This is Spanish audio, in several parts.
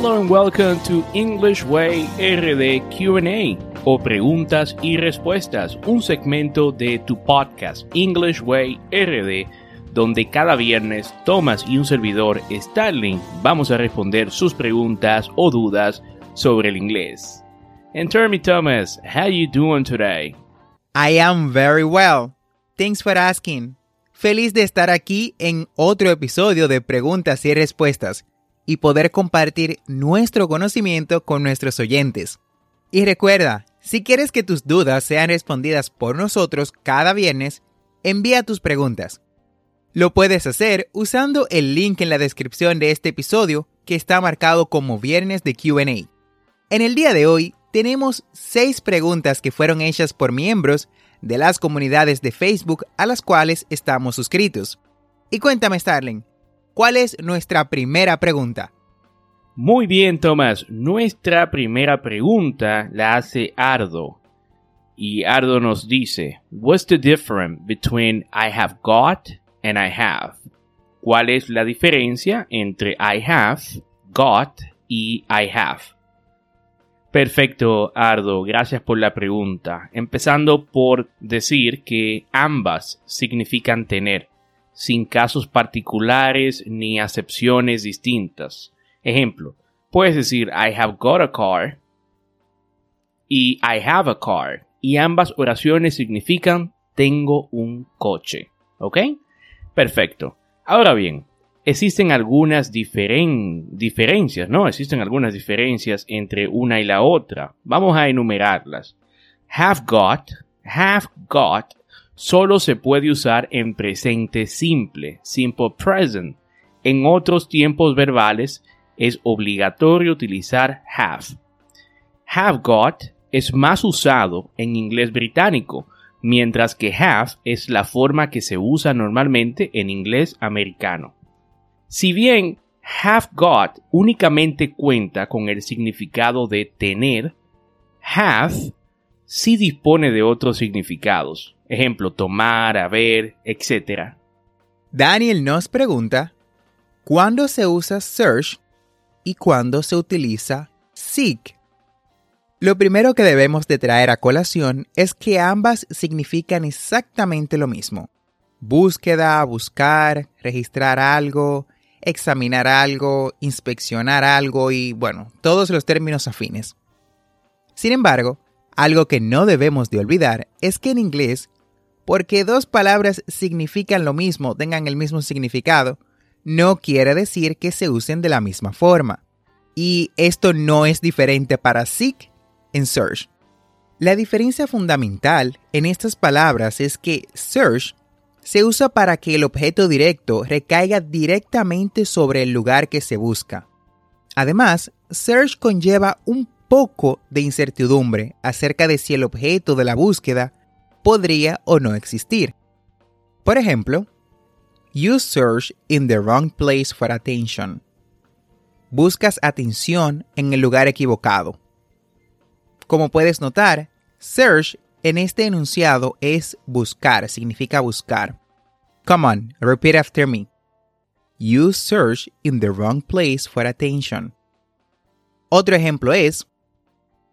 Hello and welcome to English Way RD QA o preguntas y respuestas, un segmento de tu podcast English Way RD donde cada viernes Thomas y un servidor Starling vamos a responder sus preguntas o dudas sobre el inglés. And tell me Thomas, how you doing today? I am very well. Thanks for asking. Feliz de estar aquí en otro episodio de preguntas y respuestas y poder compartir nuestro conocimiento con nuestros oyentes. Y recuerda, si quieres que tus dudas sean respondidas por nosotros cada viernes, envía tus preguntas. Lo puedes hacer usando el link en la descripción de este episodio que está marcado como Viernes de QA. En el día de hoy tenemos seis preguntas que fueron hechas por miembros de las comunidades de Facebook a las cuales estamos suscritos. Y cuéntame, Starling, ¿Cuál es nuestra primera pregunta? Muy bien, Tomás. Nuestra primera pregunta la hace Ardo. Y Ardo nos dice, What's the difference between I have got and I have? ¿Cuál es la diferencia entre I have, got y I have? Perfecto, Ardo, gracias por la pregunta. Empezando por decir que ambas significan tener sin casos particulares ni acepciones distintas. Ejemplo, puedes decir I have got a car y I have a car y ambas oraciones significan tengo un coche. ¿Ok? Perfecto. Ahora bien, existen algunas diferencias, ¿no? Existen algunas diferencias entre una y la otra. Vamos a enumerarlas. Have got, have got solo se puede usar en presente simple, simple present. En otros tiempos verbales es obligatorio utilizar have. Have got es más usado en inglés británico, mientras que have es la forma que se usa normalmente en inglés americano. Si bien have got únicamente cuenta con el significado de tener, have sí dispone de otros significados. Ejemplo, tomar, haber, etc. Daniel nos pregunta, ¿cuándo se usa search y cuándo se utiliza seek? Lo primero que debemos de traer a colación es que ambas significan exactamente lo mismo. Búsqueda, buscar, registrar algo, examinar algo, inspeccionar algo y, bueno, todos los términos afines. Sin embargo, algo que no debemos de olvidar es que en inglés porque dos palabras significan lo mismo, tengan el mismo significado, no quiere decir que se usen de la misma forma. Y esto no es diferente para seek en search. La diferencia fundamental en estas palabras es que search se usa para que el objeto directo recaiga directamente sobre el lugar que se busca. Además, search conlleva un poco de incertidumbre acerca de si el objeto de la búsqueda podría o no existir. Por ejemplo, you search in the wrong place for attention. Buscas atención en el lugar equivocado. Como puedes notar, search en este enunciado es buscar, significa buscar. Come on, repeat after me. You search in the wrong place for attention. Otro ejemplo es,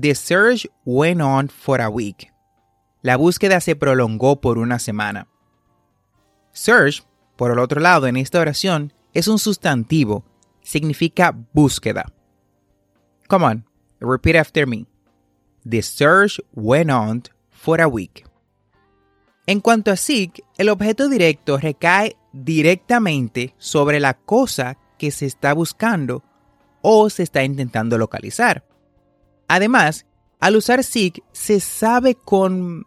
The search went on for a week. La búsqueda se prolongó por una semana. Search, por el otro lado, en esta oración, es un sustantivo. Significa búsqueda. Come on, repeat after me. The search went on for a week. En cuanto a seek, el objeto directo recae directamente sobre la cosa que se está buscando o se está intentando localizar. Además, al usar seek se sabe con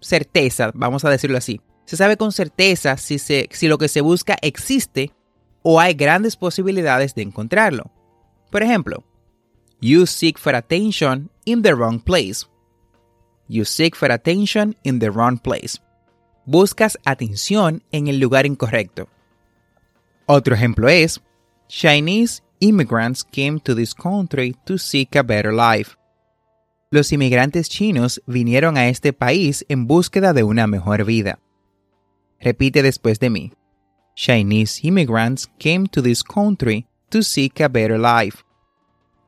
certeza, vamos a decirlo así, se sabe con certeza si, si lo que se busca existe o hay grandes posibilidades de encontrarlo. Por ejemplo, you seek for attention in the wrong place. You seek for attention in the wrong place. Buscas atención en el lugar incorrecto. Otro ejemplo es, Chinese immigrants came to this country to seek a better life. Los inmigrantes chinos vinieron a este país en búsqueda de una mejor vida. Repite después de mí. Chinese immigrants came to this country to seek a better life.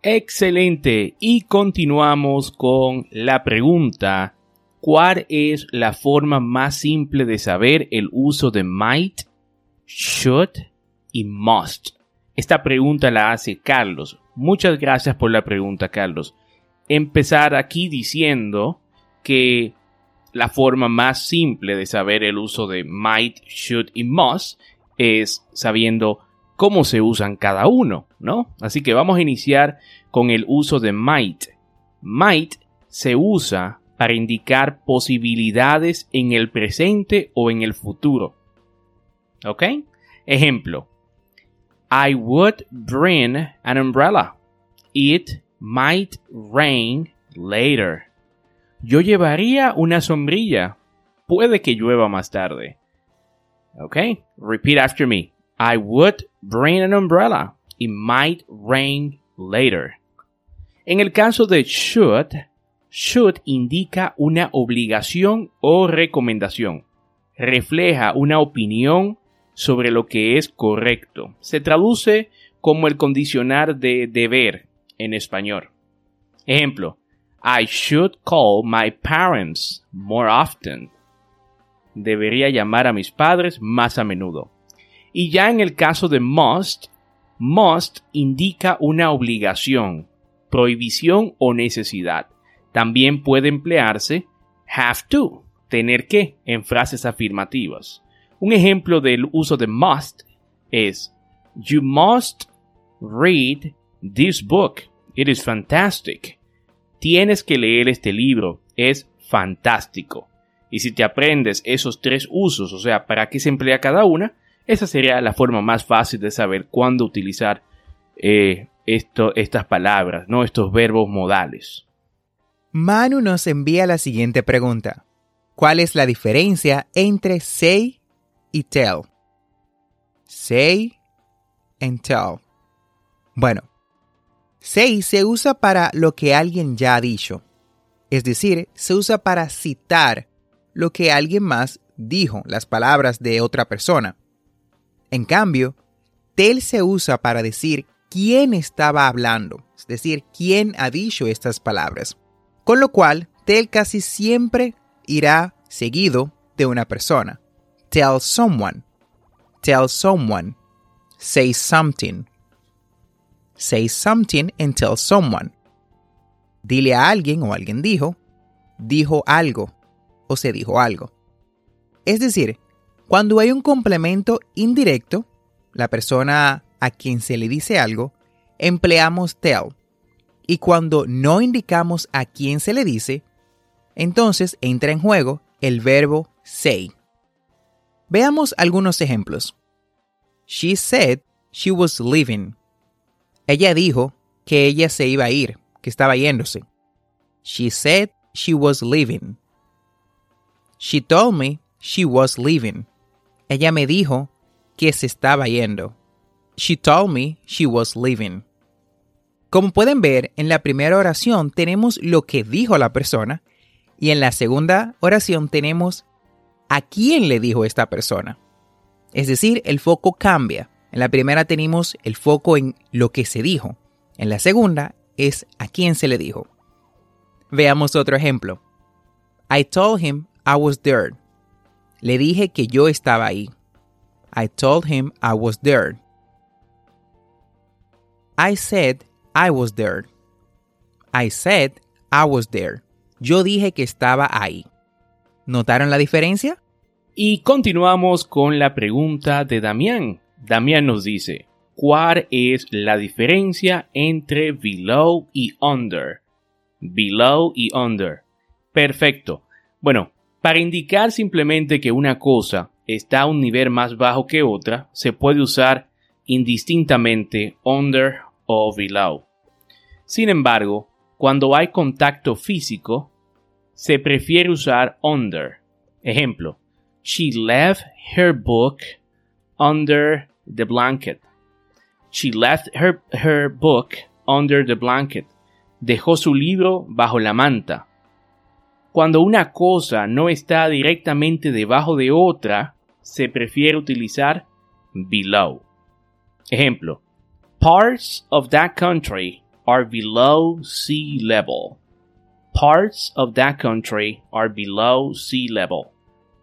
Excelente. Y continuamos con la pregunta. ¿Cuál es la forma más simple de saber el uso de might, should y must? Esta pregunta la hace Carlos. Muchas gracias por la pregunta, Carlos. Empezar aquí diciendo que la forma más simple de saber el uso de might, should y must es sabiendo cómo se usan cada uno, ¿no? Así que vamos a iniciar con el uso de might. Might se usa para indicar posibilidades en el presente o en el futuro. ¿Ok? Ejemplo. I would bring an umbrella. It might rain later. Yo llevaría una sombrilla. Puede que llueva más tarde. Okay, repeat after me. I would bring an umbrella. It might rain later. En el caso de should, should indica una obligación o recomendación. Refleja una opinión sobre lo que es correcto. Se traduce como el condicionar de deber en español. Ejemplo, I should call my parents more often debería llamar a mis padres más a menudo. Y ya en el caso de must, must indica una obligación, prohibición o necesidad. También puede emplearse have to, tener que, en frases afirmativas. Un ejemplo del uso de must es You must read this book. It is fantastic. Tienes que leer este libro. Es fantástico. Y si te aprendes esos tres usos, o sea, para qué se emplea cada una, esa sería la forma más fácil de saber cuándo utilizar eh, estas palabras, ¿no? Estos verbos modales. Manu nos envía la siguiente pregunta. ¿Cuál es la diferencia entre say y tell? Say and tell. Bueno, say se usa para lo que alguien ya ha dicho. Es decir, se usa para citar lo que alguien más dijo, las palabras de otra persona. En cambio, tell se usa para decir quién estaba hablando, es decir, quién ha dicho estas palabras. Con lo cual, tell casi siempre irá seguido de una persona. Tell someone. Tell someone. Say something. Say something and tell someone. Dile a alguien o alguien dijo. Dijo algo o se dijo algo. Es decir, cuando hay un complemento indirecto, la persona a quien se le dice algo, empleamos tell. Y cuando no indicamos a quién se le dice, entonces entra en juego el verbo say. Veamos algunos ejemplos. She said she was leaving. Ella dijo que ella se iba a ir, que estaba yéndose. She said she was leaving. She told me she was leaving. Ella me dijo que se estaba yendo. She told me she was leaving. Como pueden ver, en la primera oración tenemos lo que dijo la persona y en la segunda oración tenemos a quién le dijo esta persona. Es decir, el foco cambia. En la primera tenemos el foco en lo que se dijo. En la segunda es a quién se le dijo. Veamos otro ejemplo. I told him I was there. Le dije que yo estaba ahí. I told him I was there. I said I was there. I said I was there. Yo dije que estaba ahí. ¿Notaron la diferencia? Y continuamos con la pregunta de Damián. Damián nos dice, ¿cuál es la diferencia entre below y under? Below y under. Perfecto. Bueno, para indicar simplemente que una cosa está a un nivel más bajo que otra, se puede usar indistintamente under o below. Sin embargo, cuando hay contacto físico, se prefiere usar under. Ejemplo, she left her book under the blanket. She left her, her book under the blanket. Dejó su libro bajo la manta. Cuando una cosa no está directamente debajo de otra, se prefiere utilizar below. Ejemplo, parts of that country are below sea level. Parts of that country are below sea level.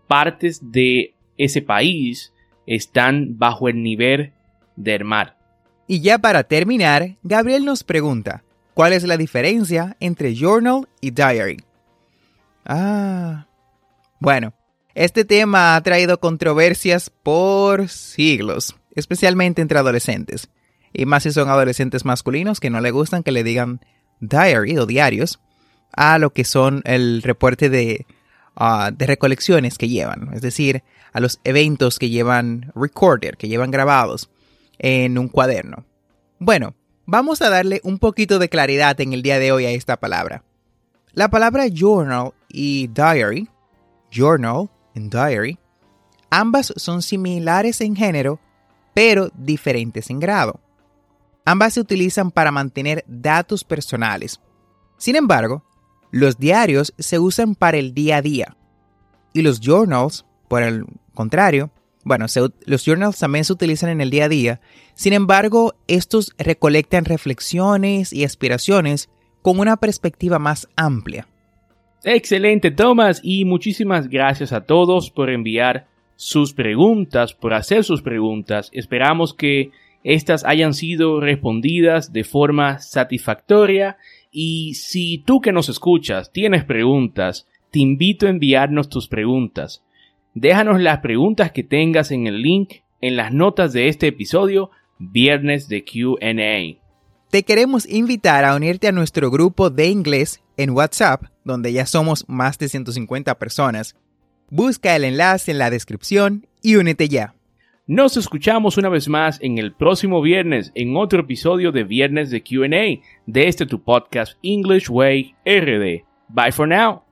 Partes de ese país están bajo el nivel del mar. Y ya para terminar, Gabriel nos pregunta, ¿cuál es la diferencia entre journal y diary? Ah, bueno, este tema ha traído controversias por siglos, especialmente entre adolescentes, y más si son adolescentes masculinos que no le gustan que le digan diary o diarios a lo que son el reporte de, ah, de recolecciones que llevan, es decir, a los eventos que llevan recorded, que llevan grabados en un cuaderno. Bueno, vamos a darle un poquito de claridad en el día de hoy a esta palabra. La palabra journal y diary, journal y diary, ambas son similares en género, pero diferentes en grado. Ambas se utilizan para mantener datos personales. Sin embargo, los diarios se usan para el día a día y los journals, por el contrario, bueno, los journals también se utilizan en el día a día, sin embargo, estos recolectan reflexiones y aspiraciones con una perspectiva más amplia. Excelente, Thomas, y muchísimas gracias a todos por enviar sus preguntas, por hacer sus preguntas. Esperamos que estas hayan sido respondidas de forma satisfactoria y si tú que nos escuchas tienes preguntas, te invito a enviarnos tus preguntas. Déjanos las preguntas que tengas en el link en las notas de este episodio, Viernes de QA. Te queremos invitar a unirte a nuestro grupo de inglés en WhatsApp, donde ya somos más de 150 personas. Busca el enlace en la descripción y únete ya. Nos escuchamos una vez más en el próximo viernes en otro episodio de Viernes de QA de este tu podcast English Way RD. Bye for now.